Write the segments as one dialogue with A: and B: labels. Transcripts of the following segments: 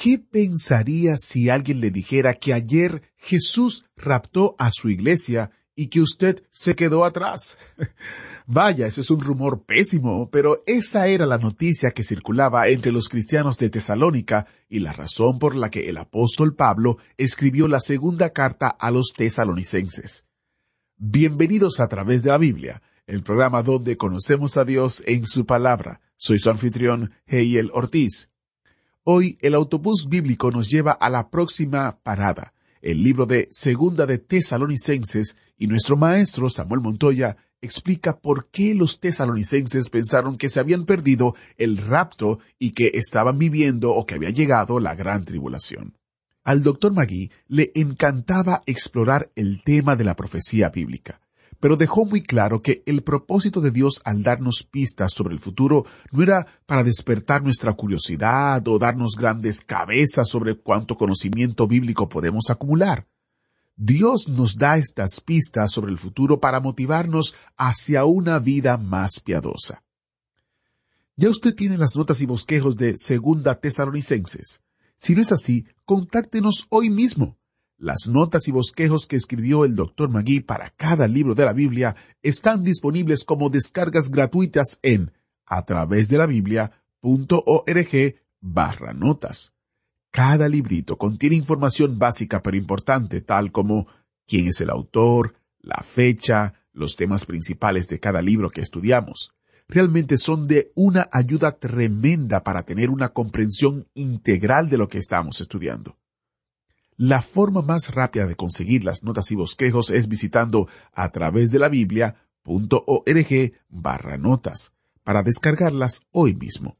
A: ¿Qué pensaría si alguien le dijera que ayer Jesús raptó a su iglesia y que usted se quedó atrás? Vaya, ese es un rumor pésimo, pero esa era la noticia que circulaba entre los cristianos de Tesalónica y la razón por la que el apóstol Pablo escribió la segunda carta a los tesalonicenses. Bienvenidos a través de la Biblia, el programa donde conocemos a Dios en su palabra. Soy su anfitrión, Heiel Ortiz. Hoy el autobús bíblico nos lleva a la próxima parada, el libro de Segunda de Tesalonicenses, y nuestro maestro Samuel Montoya explica por qué los tesalonicenses pensaron que se habían perdido el rapto y que estaban viviendo o que había llegado la gran tribulación. Al doctor Magui le encantaba explorar el tema de la profecía bíblica, pero dejó muy claro que el propósito de Dios al darnos pistas sobre el futuro no era para despertar nuestra curiosidad o darnos grandes cabezas sobre cuánto conocimiento bíblico podemos acumular. Dios nos da estas pistas sobre el futuro para motivarnos hacia una vida más piadosa. Ya usted tiene las notas y bosquejos de Segunda Tesalonicenses. Si no es así, contáctenos hoy mismo. Las notas y bosquejos que escribió el Dr. Magui para cada libro de la Biblia están disponibles como descargas gratuitas en a través de la Biblia.org barra notas. Cada librito contiene información básica pero importante, tal como quién es el autor, la fecha, los temas principales de cada libro que estudiamos. Realmente son de una ayuda tremenda para tener una comprensión integral de lo que estamos estudiando. La forma más rápida de conseguir las notas y bosquejos es visitando a través de la Biblia.org barra notas para descargarlas hoy mismo.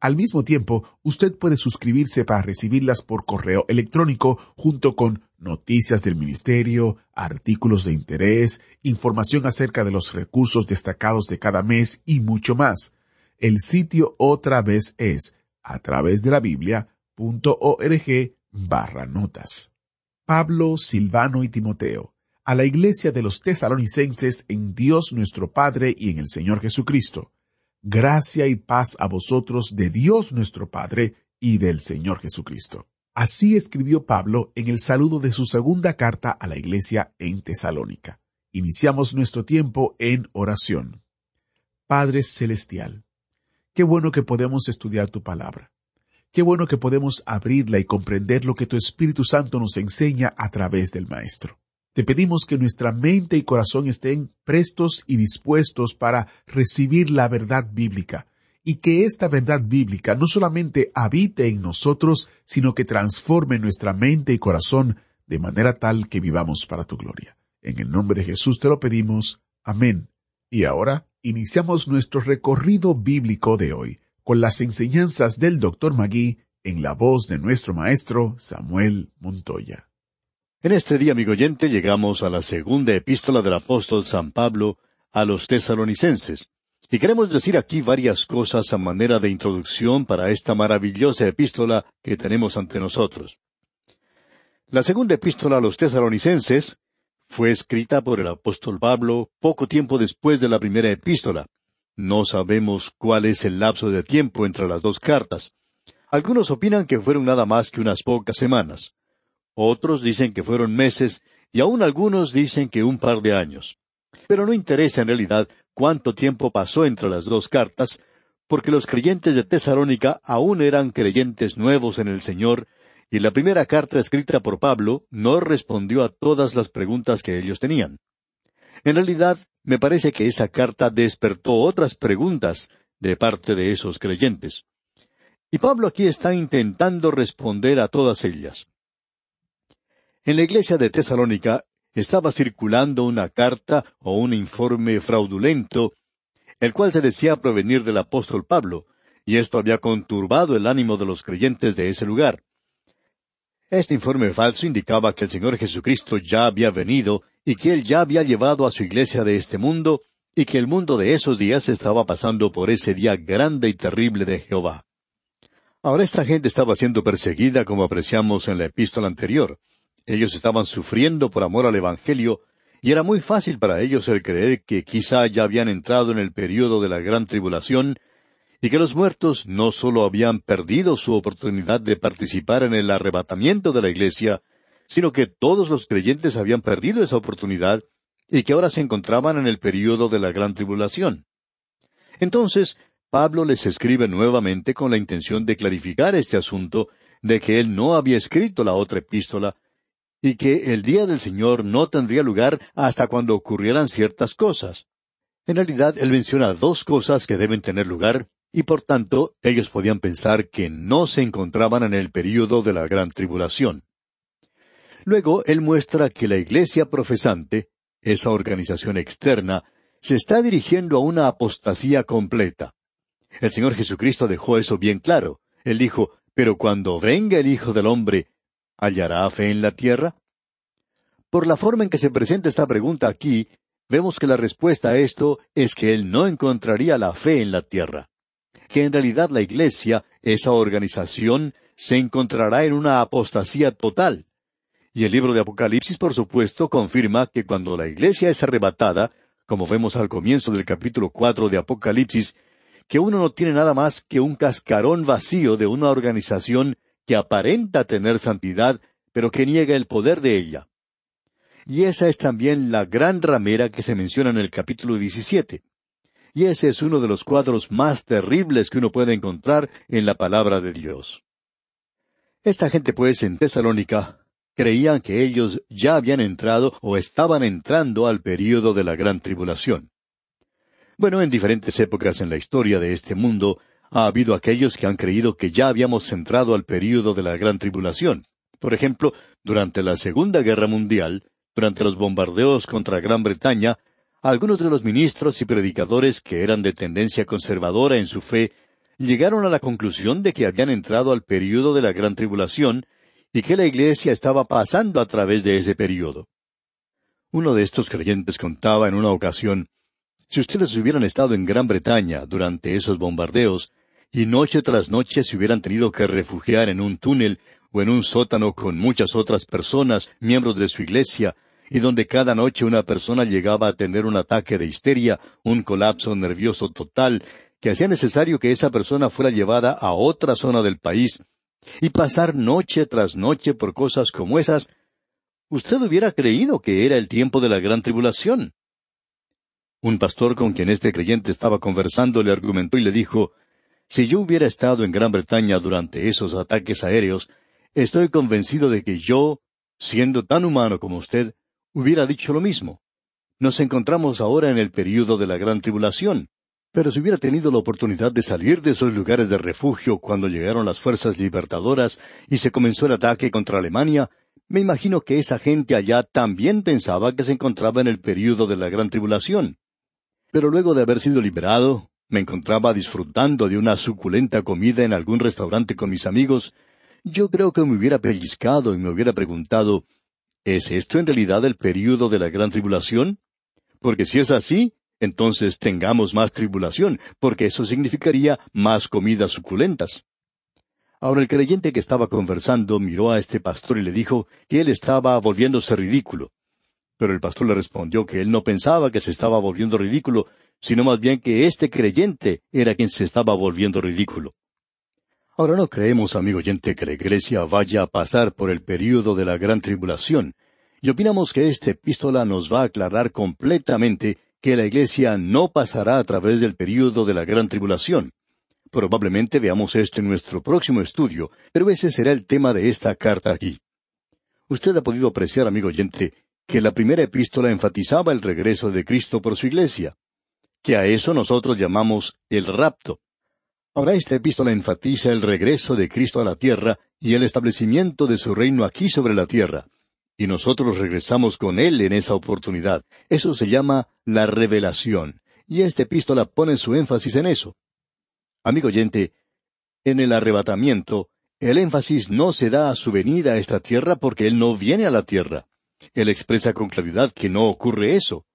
A: Al mismo tiempo, usted puede suscribirse para recibirlas por correo electrónico junto con noticias del ministerio, artículos de interés, información acerca de los recursos destacados de cada mes y mucho más. El sitio otra vez es a través de la Biblia.org barra notas. Pablo, Silvano y Timoteo, a la iglesia de los tesalonicenses en Dios nuestro Padre y en el Señor Jesucristo gracia y paz a vosotros de Dios nuestro Padre y del Señor Jesucristo. Así escribió Pablo en el saludo de su segunda carta a la iglesia en Tesalónica. Iniciamos nuestro tiempo en oración. Padre Celestial, qué bueno que podemos estudiar tu palabra. Qué bueno que podemos abrirla y comprender lo que tu Espíritu Santo nos enseña a través del Maestro. Te pedimos que nuestra mente y corazón estén prestos y dispuestos para recibir la verdad bíblica, y que esta verdad bíblica no solamente habite en nosotros, sino que transforme nuestra mente y corazón de manera tal que vivamos para tu gloria. En el nombre de Jesús te lo pedimos. Amén. Y ahora iniciamos nuestro recorrido bíblico de hoy con las enseñanzas del Dr. Magui en la voz de nuestro maestro Samuel Montoya.
B: En este día, amigo oyente, llegamos a la segunda epístola del apóstol San Pablo a los tesalonicenses. Y queremos decir aquí varias cosas a manera de introducción para esta maravillosa epístola que tenemos ante nosotros. La segunda epístola a los tesalonicenses fue escrita por el apóstol Pablo poco tiempo después de la primera epístola. No sabemos cuál es el lapso de tiempo entre las dos cartas. Algunos opinan que fueron nada más que unas pocas semanas. Otros dicen que fueron meses y aún algunos dicen que un par de años. Pero no interesa en realidad cuánto tiempo pasó entre las dos cartas, porque los creyentes de Tesalónica aún eran creyentes nuevos en el Señor, y la primera carta escrita por Pablo no respondió a todas las preguntas que ellos tenían. En realidad, me parece que esa carta despertó otras preguntas de parte de esos creyentes. Y Pablo aquí está intentando responder a todas ellas. En la iglesia de Tesalónica estaba circulando una carta o un informe fraudulento, el cual se decía provenir del apóstol Pablo, y esto había conturbado el ánimo de los creyentes de ese lugar. Este informe falso indicaba que el Señor Jesucristo ya había venido y que Él ya había llevado a su iglesia de este mundo y que el mundo de esos días estaba pasando por ese día grande y terrible de Jehová. Ahora esta gente estaba siendo perseguida como apreciamos en la epístola anterior. Ellos estaban sufriendo por amor al Evangelio y era muy fácil para ellos el creer que quizá ya habían entrado en el período de la gran tribulación y que los muertos no sólo habían perdido su oportunidad de participar en el arrebatamiento de la iglesia, sino que todos los creyentes habían perdido esa oportunidad y que ahora se encontraban en el período de la gran tribulación. Entonces, Pablo les escribe nuevamente con la intención de clarificar este asunto de que él no había escrito la otra epístola y que el día del Señor no tendría lugar hasta cuando ocurrieran ciertas cosas. En realidad, él menciona dos cosas que deben tener lugar y por tanto ellos podían pensar que no se encontraban en el período de la gran tribulación. Luego él muestra que la iglesia profesante, esa organización externa, se está dirigiendo a una apostasía completa. El Señor Jesucristo dejó eso bien claro. Él dijo, pero cuando venga el Hijo del Hombre, ¿hallará fe en la tierra? Por la forma en que se presenta esta pregunta aquí, vemos que la respuesta a esto es que Él no encontraría la fe en la tierra que en realidad la Iglesia, esa organización, se encontrará en una apostasía total. Y el libro de Apocalipsis, por supuesto, confirma que cuando la Iglesia es arrebatada, como vemos al comienzo del capítulo cuatro de Apocalipsis, que uno no tiene nada más que un cascarón vacío de una organización que aparenta tener santidad, pero que niega el poder de ella. Y esa es también la gran ramera que se menciona en el capítulo 17. Y ese es uno de los cuadros más terribles que uno puede encontrar en la palabra de Dios. Esta gente pues en Tesalónica creían que ellos ya habían entrado o estaban entrando al período de la gran tribulación. Bueno, en diferentes épocas en la historia de este mundo ha habido aquellos que han creído que ya habíamos entrado al período de la gran tribulación. Por ejemplo, durante la Segunda Guerra Mundial, durante los bombardeos contra Gran Bretaña, algunos de los ministros y predicadores que eran de tendencia conservadora en su fe llegaron a la conclusión de que habían entrado al período de la gran tribulación y que la iglesia estaba pasando a través de ese período. Uno de estos creyentes contaba en una ocasión, si ustedes hubieran estado en Gran Bretaña durante esos bombardeos, y noche tras noche se hubieran tenido que refugiar en un túnel o en un sótano con muchas otras personas, miembros de su iglesia, y donde cada noche una persona llegaba a tener un ataque de histeria, un colapso nervioso total, que hacía necesario que esa persona fuera llevada a otra zona del país, y pasar noche tras noche por cosas como esas, usted hubiera creído que era el tiempo de la gran tribulación. Un pastor con quien este creyente estaba conversando le argumentó y le dijo, Si yo hubiera estado en Gran Bretaña durante esos ataques aéreos, estoy convencido de que yo, siendo tan humano como usted, hubiera dicho lo mismo. Nos encontramos ahora en el período de la gran tribulación, pero si hubiera tenido la oportunidad de salir de esos lugares de refugio cuando llegaron las fuerzas libertadoras y se comenzó el ataque contra Alemania, me imagino que esa gente allá también pensaba que se encontraba en el período de la gran tribulación. Pero luego de haber sido liberado, me encontraba disfrutando de una suculenta comida en algún restaurante con mis amigos, yo creo que me hubiera pellizcado y me hubiera preguntado ¿Es esto en realidad el período de la gran tribulación? Porque si es así, entonces tengamos más tribulación, porque eso significaría más comidas suculentas. Ahora el creyente que estaba conversando miró a este pastor y le dijo que él estaba volviéndose ridículo. Pero el pastor le respondió que él no pensaba que se estaba volviendo ridículo, sino más bien que este creyente era quien se estaba volviendo ridículo. Ahora no creemos, amigo oyente, que la Iglesia vaya a pasar por el período de la gran tribulación, y opinamos que esta epístola nos va a aclarar completamente que la Iglesia no pasará a través del período de la gran tribulación. Probablemente veamos esto en nuestro próximo estudio, pero ese será el tema de esta carta aquí. Usted ha podido apreciar, amigo oyente, que la primera epístola enfatizaba el regreso de Cristo por su Iglesia, que a eso nosotros llamamos el rapto. Ahora esta epístola enfatiza el regreso de Cristo a la tierra y el establecimiento de su reino aquí sobre la tierra. Y nosotros regresamos con Él en esa oportunidad. Eso se llama la revelación. Y esta epístola pone su énfasis en eso. Amigo oyente, en el arrebatamiento, el énfasis no se da a su venida a esta tierra porque Él no viene a la tierra. Él expresa con claridad que no ocurre eso.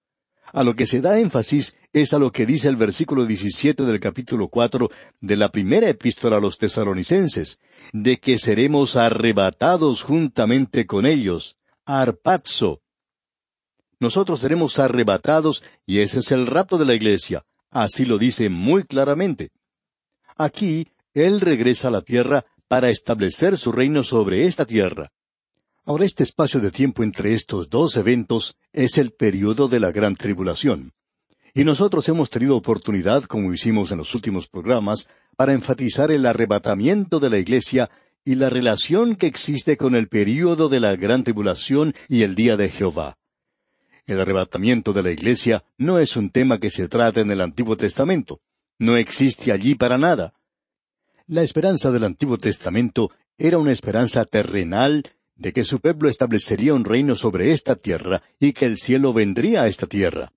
B: A lo que se da énfasis es a lo que dice el versículo 17 del capítulo 4 de la primera epístola a los tesalonicenses, de que seremos arrebatados juntamente con ellos, arpazo. Nosotros seremos arrebatados y ese es el rapto de la iglesia. Así lo dice muy claramente. Aquí, Él regresa a la tierra para establecer su reino sobre esta tierra. Ahora este espacio de tiempo entre estos dos eventos es el periodo de la gran tribulación. Y nosotros hemos tenido oportunidad, como hicimos en los últimos programas, para enfatizar el arrebatamiento de la Iglesia y la relación que existe con el período de la gran tribulación y el día de Jehová. El arrebatamiento de la Iglesia no es un tema que se trata en el Antiguo Testamento. No existe allí para nada. La esperanza del Antiguo Testamento era una esperanza terrenal de que su pueblo establecería un reino sobre esta tierra y que el cielo vendría a esta tierra.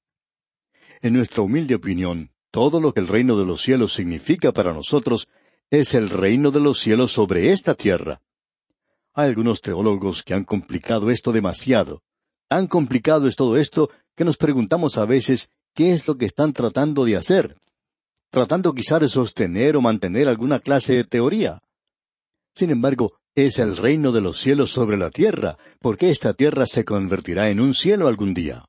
B: En nuestra humilde opinión, todo lo que el reino de los cielos significa para nosotros es el reino de los cielos sobre esta tierra. Hay algunos teólogos que han complicado esto demasiado. Tan complicado es todo esto que nos preguntamos a veces qué es lo que están tratando de hacer. Tratando quizá de sostener o mantener alguna clase de teoría. Sin embargo, es el reino de los cielos sobre la tierra, porque esta tierra se convertirá en un cielo algún día.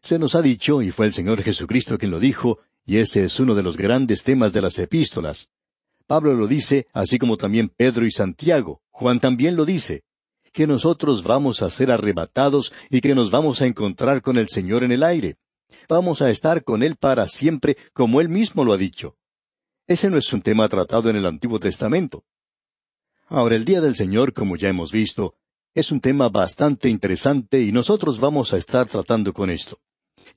B: Se nos ha dicho, y fue el Señor Jesucristo quien lo dijo, y ese es uno de los grandes temas de las epístolas. Pablo lo dice, así como también Pedro y Santiago. Juan también lo dice, que nosotros vamos a ser arrebatados y que nos vamos a encontrar con el Señor en el aire. Vamos a estar con Él para siempre, como Él mismo lo ha dicho. Ese no es un tema tratado en el Antiguo Testamento. Ahora, el Día del Señor, como ya hemos visto, es un tema bastante interesante y nosotros vamos a estar tratando con esto.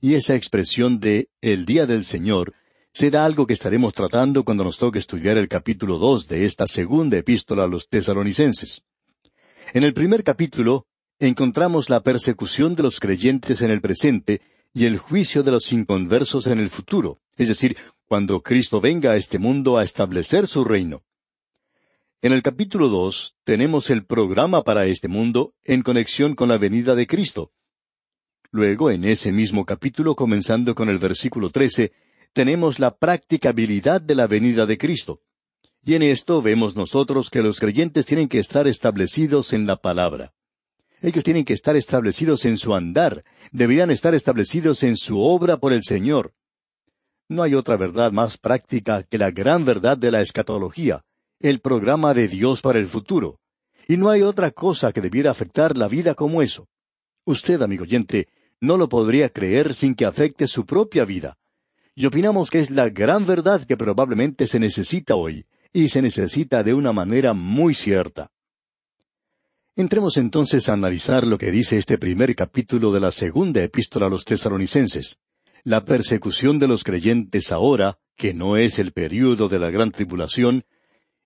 B: Y esa expresión de el Día del Señor será algo que estaremos tratando cuando nos toque estudiar el capítulo dos de esta segunda epístola a los tesalonicenses. En el primer capítulo encontramos la persecución de los creyentes en el presente y el juicio de los inconversos en el futuro, es decir, cuando Cristo venga a este mundo a establecer su reino. En el capítulo dos tenemos el programa para este mundo en conexión con la venida de Cristo. Luego, en ese mismo capítulo, comenzando con el versículo trece, tenemos la practicabilidad de la venida de Cristo. Y en esto vemos nosotros que los creyentes tienen que estar establecidos en la palabra. Ellos tienen que estar establecidos en su andar, deberían estar establecidos en su obra por el Señor. No hay otra verdad más práctica que la gran verdad de la escatología, el programa de Dios para el futuro. Y no hay otra cosa que debiera afectar la vida como eso. Usted, amigo oyente, no lo podría creer sin que afecte su propia vida. Y opinamos que es la gran verdad que probablemente se necesita hoy, y se necesita de una manera muy cierta. Entremos entonces a analizar lo que dice este primer capítulo de la segunda epístola a los tesalonicenses. La persecución de los creyentes ahora, que no es el período de la gran tribulación,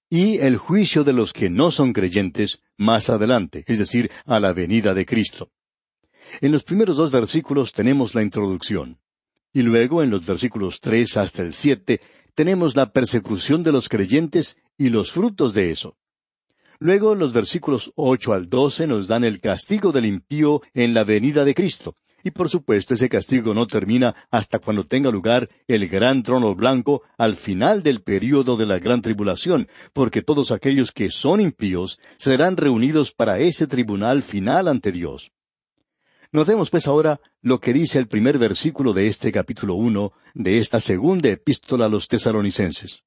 B: y el juicio de los que no son creyentes más adelante, es decir, a la venida de Cristo. En los primeros dos versículos tenemos la introducción. Y luego en los versículos tres hasta el siete tenemos la persecución de los creyentes y los frutos de eso. Luego los versículos ocho al doce nos dan el castigo del impío en la venida de Cristo, y por supuesto ese castigo no termina hasta cuando tenga lugar el gran trono blanco al final del período de la gran tribulación, porque todos aquellos que son impíos serán reunidos para ese tribunal final ante Dios. Notemos pues ahora lo que dice el primer versículo de este capítulo uno de esta segunda epístola a los tesalonicenses.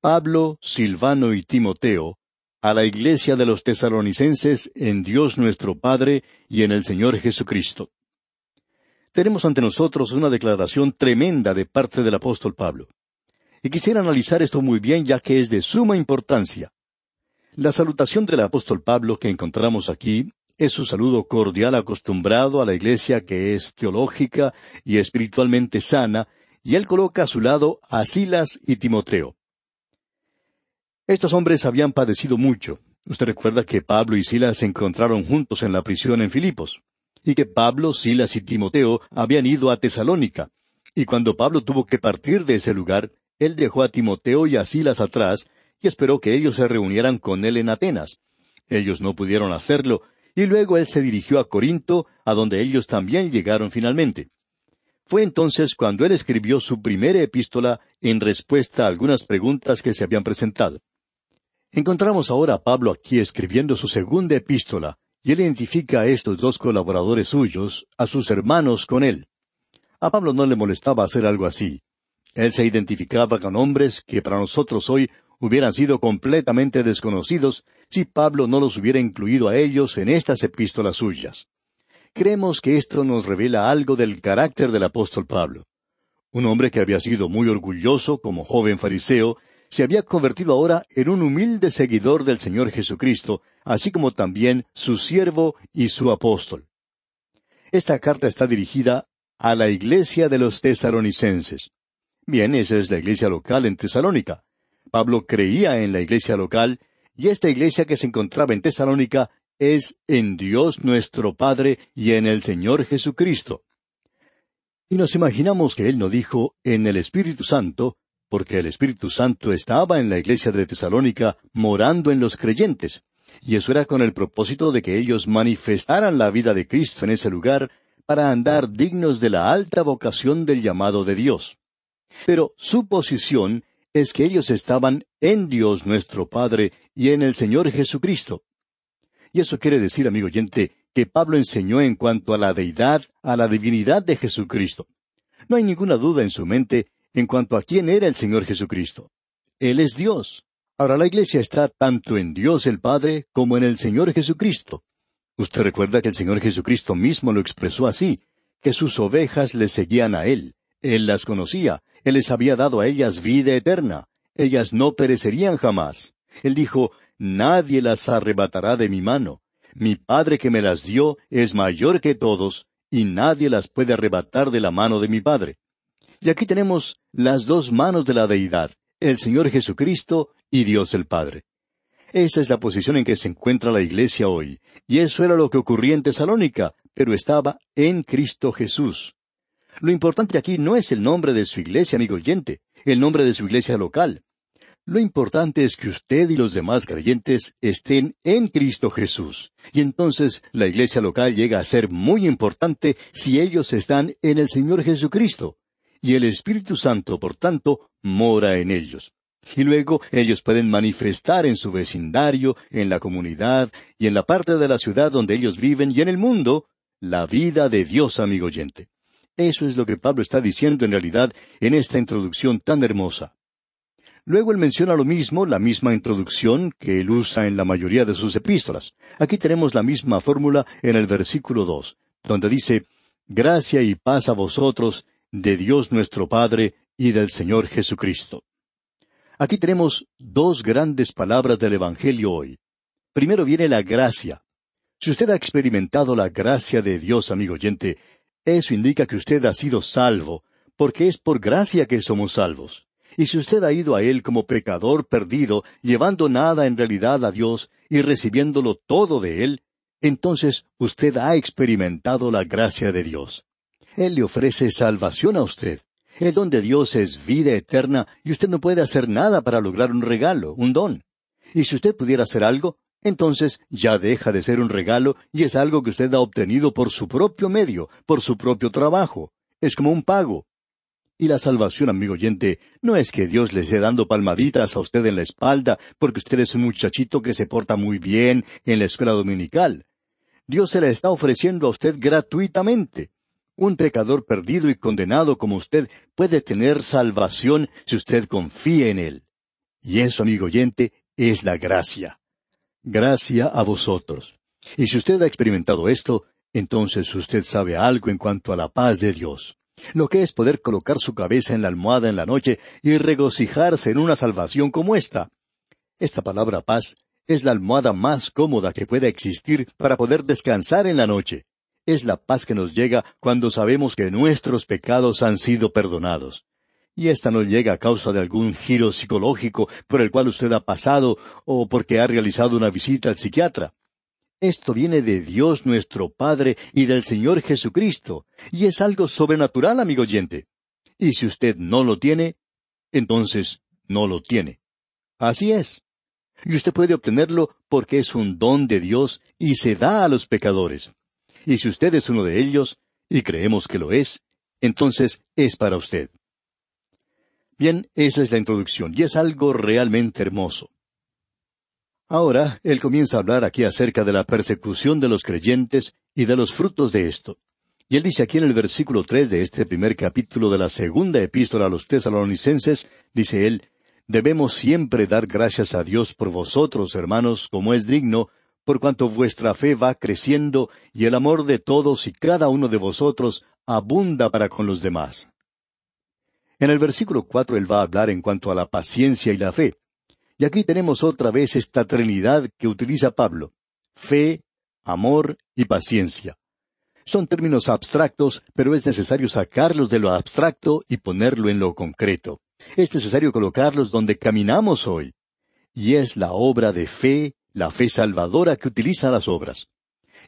B: Pablo, Silvano y Timoteo, a la iglesia de los tesalonicenses en Dios nuestro Padre y en el Señor Jesucristo. Tenemos ante nosotros una declaración tremenda de parte del apóstol Pablo. Y quisiera analizar esto muy bien ya que es de suma importancia. La salutación del apóstol Pablo que encontramos aquí es su saludo cordial acostumbrado a la iglesia que es teológica y espiritualmente sana, y él coloca a su lado a Silas y Timoteo. Estos hombres habían padecido mucho. Usted recuerda que Pablo y Silas se encontraron juntos en la prisión en Filipos, y que Pablo, Silas y Timoteo habían ido a Tesalónica. Y cuando Pablo tuvo que partir de ese lugar, él dejó a Timoteo y a Silas atrás, y esperó que ellos se reunieran con él en Atenas. Ellos no pudieron hacerlo, y luego él se dirigió a Corinto, a donde ellos también llegaron finalmente. Fue entonces cuando él escribió su primera epístola en respuesta a algunas preguntas que se habían presentado. Encontramos ahora a Pablo aquí escribiendo su segunda epístola, y él identifica a estos dos colaboradores suyos, a sus hermanos con él. A Pablo no le molestaba hacer algo así. Él se identificaba con hombres que para nosotros hoy hubieran sido completamente desconocidos si Pablo no los hubiera incluido a ellos en estas epístolas suyas. Creemos que esto nos revela algo del carácter del apóstol Pablo. Un hombre que había sido muy orgulloso como joven fariseo, se había convertido ahora en un humilde seguidor del Señor Jesucristo, así como también su siervo y su apóstol. Esta carta está dirigida a la iglesia de los tesalonicenses. Bien, esa es la iglesia local en Tesalónica. Pablo creía en la iglesia local, y esta iglesia que se encontraba en Tesalónica es en Dios nuestro Padre y en el Señor Jesucristo. Y nos imaginamos que Él no dijo en el Espíritu Santo, porque el Espíritu Santo estaba en la iglesia de Tesalónica morando en los creyentes, y eso era con el propósito de que ellos manifestaran la vida de Cristo en ese lugar para andar dignos de la alta vocación del llamado de Dios. Pero su posición es que ellos estaban en Dios nuestro Padre y en el Señor Jesucristo. Y eso quiere decir, amigo oyente, que Pablo enseñó en cuanto a la deidad, a la divinidad de Jesucristo. No hay ninguna duda en su mente en cuanto a quién era el Señor Jesucristo. Él es Dios. Ahora la iglesia está tanto en Dios el Padre como en el Señor Jesucristo. Usted recuerda que el Señor Jesucristo mismo lo expresó así, que sus ovejas le seguían a Él. Él las conocía, Él les había dado a ellas vida eterna, ellas no perecerían jamás. Él dijo, Nadie las arrebatará de mi mano. Mi Padre que me las dio es mayor que todos, y nadie las puede arrebatar de la mano de mi Padre. Y aquí tenemos las dos manos de la deidad, el Señor Jesucristo y Dios el Padre. Esa es la posición en que se encuentra la iglesia hoy, y eso era lo que ocurría en Tesalónica, pero estaba en Cristo Jesús. Lo importante aquí no es el nombre de su iglesia, amigo oyente, el nombre de su iglesia local. Lo importante es que usted y los demás creyentes estén en Cristo Jesús. Y entonces la iglesia local llega a ser muy importante si ellos están en el Señor Jesucristo. Y el Espíritu Santo, por tanto, mora en ellos. Y luego ellos pueden manifestar en su vecindario, en la comunidad y en la parte de la ciudad donde ellos viven y en el mundo la vida de Dios, amigo oyente. Eso es lo que Pablo está diciendo en realidad en esta introducción tan hermosa. Luego él menciona lo mismo, la misma introducción que él usa en la mayoría de sus epístolas. Aquí tenemos la misma fórmula en el versículo dos, donde dice, Gracia y paz a vosotros, de Dios nuestro Padre y del Señor Jesucristo. Aquí tenemos dos grandes palabras del Evangelio hoy. Primero viene la gracia. Si usted ha experimentado la gracia de Dios, amigo oyente, eso indica que usted ha sido salvo, porque es por gracia que somos salvos. Y si usted ha ido a Él como pecador perdido, llevando nada en realidad a Dios y recibiéndolo todo de Él, entonces usted ha experimentado la gracia de Dios. Él le ofrece salvación a usted. El don de Dios es vida eterna y usted no puede hacer nada para lograr un regalo, un don. Y si usted pudiera hacer algo, entonces ya deja de ser un regalo y es algo que usted ha obtenido por su propio medio, por su propio trabajo. Es como un pago. Y la salvación, amigo oyente, no es que Dios le esté dando palmaditas a usted en la espalda porque usted es un muchachito que se porta muy bien en la escuela dominical. Dios se la está ofreciendo a usted gratuitamente. Un pecador perdido y condenado como usted puede tener salvación si usted confía en Él. Y eso, amigo oyente, es la gracia. Gracia a vosotros. Y si usted ha experimentado esto, entonces usted sabe algo en cuanto a la paz de Dios lo que es poder colocar su cabeza en la almohada en la noche y regocijarse en una salvación como esta. Esta palabra paz es la almohada más cómoda que pueda existir para poder descansar en la noche. Es la paz que nos llega cuando sabemos que nuestros pecados han sido perdonados. Y esta no llega a causa de algún giro psicológico por el cual usted ha pasado o porque ha realizado una visita al psiquiatra. Esto viene de Dios nuestro Padre y del Señor Jesucristo, y es algo sobrenatural, amigo oyente. Y si usted no lo tiene, entonces no lo tiene. Así es. Y usted puede obtenerlo porque es un don de Dios y se da a los pecadores. Y si usted es uno de ellos, y creemos que lo es, entonces es para usted. Bien, esa es la introducción, y es algo realmente hermoso. Ahora, él comienza a hablar aquí acerca de la persecución de los creyentes y de los frutos de esto. Y él dice aquí en el versículo tres de este primer capítulo de la segunda epístola a los tesalonicenses, dice él, debemos siempre dar gracias a Dios por vosotros, hermanos, como es digno, por cuanto vuestra fe va creciendo y el amor de todos y cada uno de vosotros abunda para con los demás. En el versículo cuatro él va a hablar en cuanto a la paciencia y la fe. Y aquí tenemos otra vez esta trinidad que utiliza Pablo. Fe, amor y paciencia. Son términos abstractos, pero es necesario sacarlos de lo abstracto y ponerlo en lo concreto. Es necesario colocarlos donde caminamos hoy. Y es la obra de fe, la fe salvadora que utiliza las obras.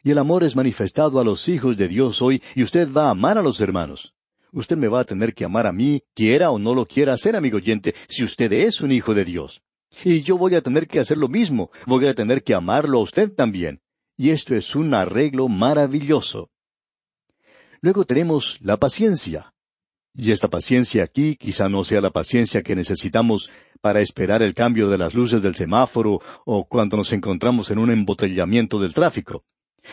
B: Y el amor es manifestado a los hijos de Dios hoy, y usted va a amar a los hermanos. Usted me va a tener que amar a mí, quiera o no lo quiera hacer, amigo oyente, si usted es un hijo de Dios. Y yo voy a tener que hacer lo mismo, voy a tener que amarlo a usted también. Y esto es un arreglo maravilloso. Luego tenemos la paciencia. Y esta paciencia aquí quizá no sea la paciencia que necesitamos para esperar el cambio de las luces del semáforo o cuando nos encontramos en un embotellamiento del tráfico,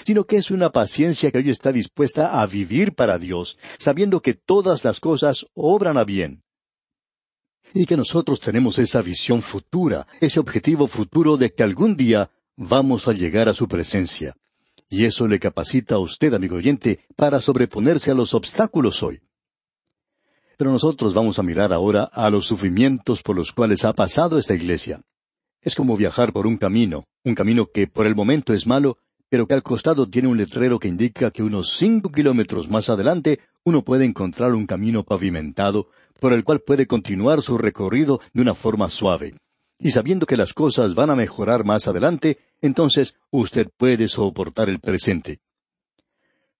B: sino que es una paciencia que hoy está dispuesta a vivir para Dios, sabiendo que todas las cosas obran a bien. Y que nosotros tenemos esa visión futura, ese objetivo futuro de que algún día vamos a llegar a su presencia. Y eso le capacita a usted, amigo oyente, para sobreponerse a los obstáculos hoy. Pero nosotros vamos a mirar ahora a los sufrimientos por los cuales ha pasado esta iglesia. Es como viajar por un camino, un camino que por el momento es malo, pero que al costado tiene un letrero que indica que unos cinco kilómetros más adelante uno puede encontrar un camino pavimentado por el cual puede continuar su recorrido de una forma suave. Y sabiendo que las cosas van a mejorar más adelante, entonces usted puede soportar el presente.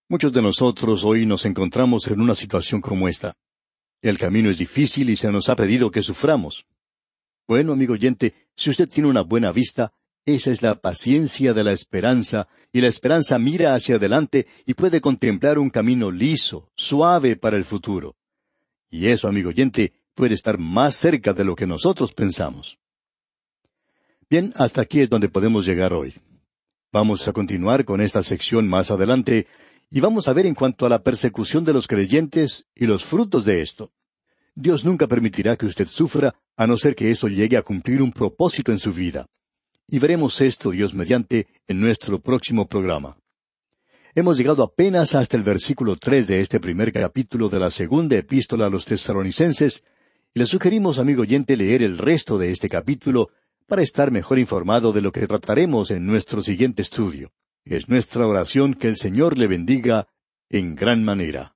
B: Muchos de nosotros hoy nos encontramos en una situación como esta. El camino es difícil y se nos ha pedido que suframos. Bueno, amigo oyente, si usted tiene una buena vista, esa es la paciencia de la esperanza, y la esperanza mira hacia adelante y puede contemplar un camino liso, suave para el futuro. Y eso, amigo oyente, puede estar más cerca de lo que nosotros pensamos. Bien, hasta aquí es donde podemos llegar hoy. Vamos a continuar con esta sección más adelante y vamos a ver en cuanto a la persecución de los creyentes y los frutos de esto. Dios nunca permitirá que usted sufra a no ser que eso llegue a cumplir un propósito en su vida. Y veremos esto, Dios mediante, en nuestro próximo programa. Hemos llegado apenas hasta el versículo tres de este primer capítulo de la segunda epístola a los tesalonicenses, y le sugerimos, amigo oyente, leer el resto de este capítulo para estar mejor informado de lo que trataremos en nuestro siguiente estudio. Es nuestra oración que el Señor le bendiga en gran manera.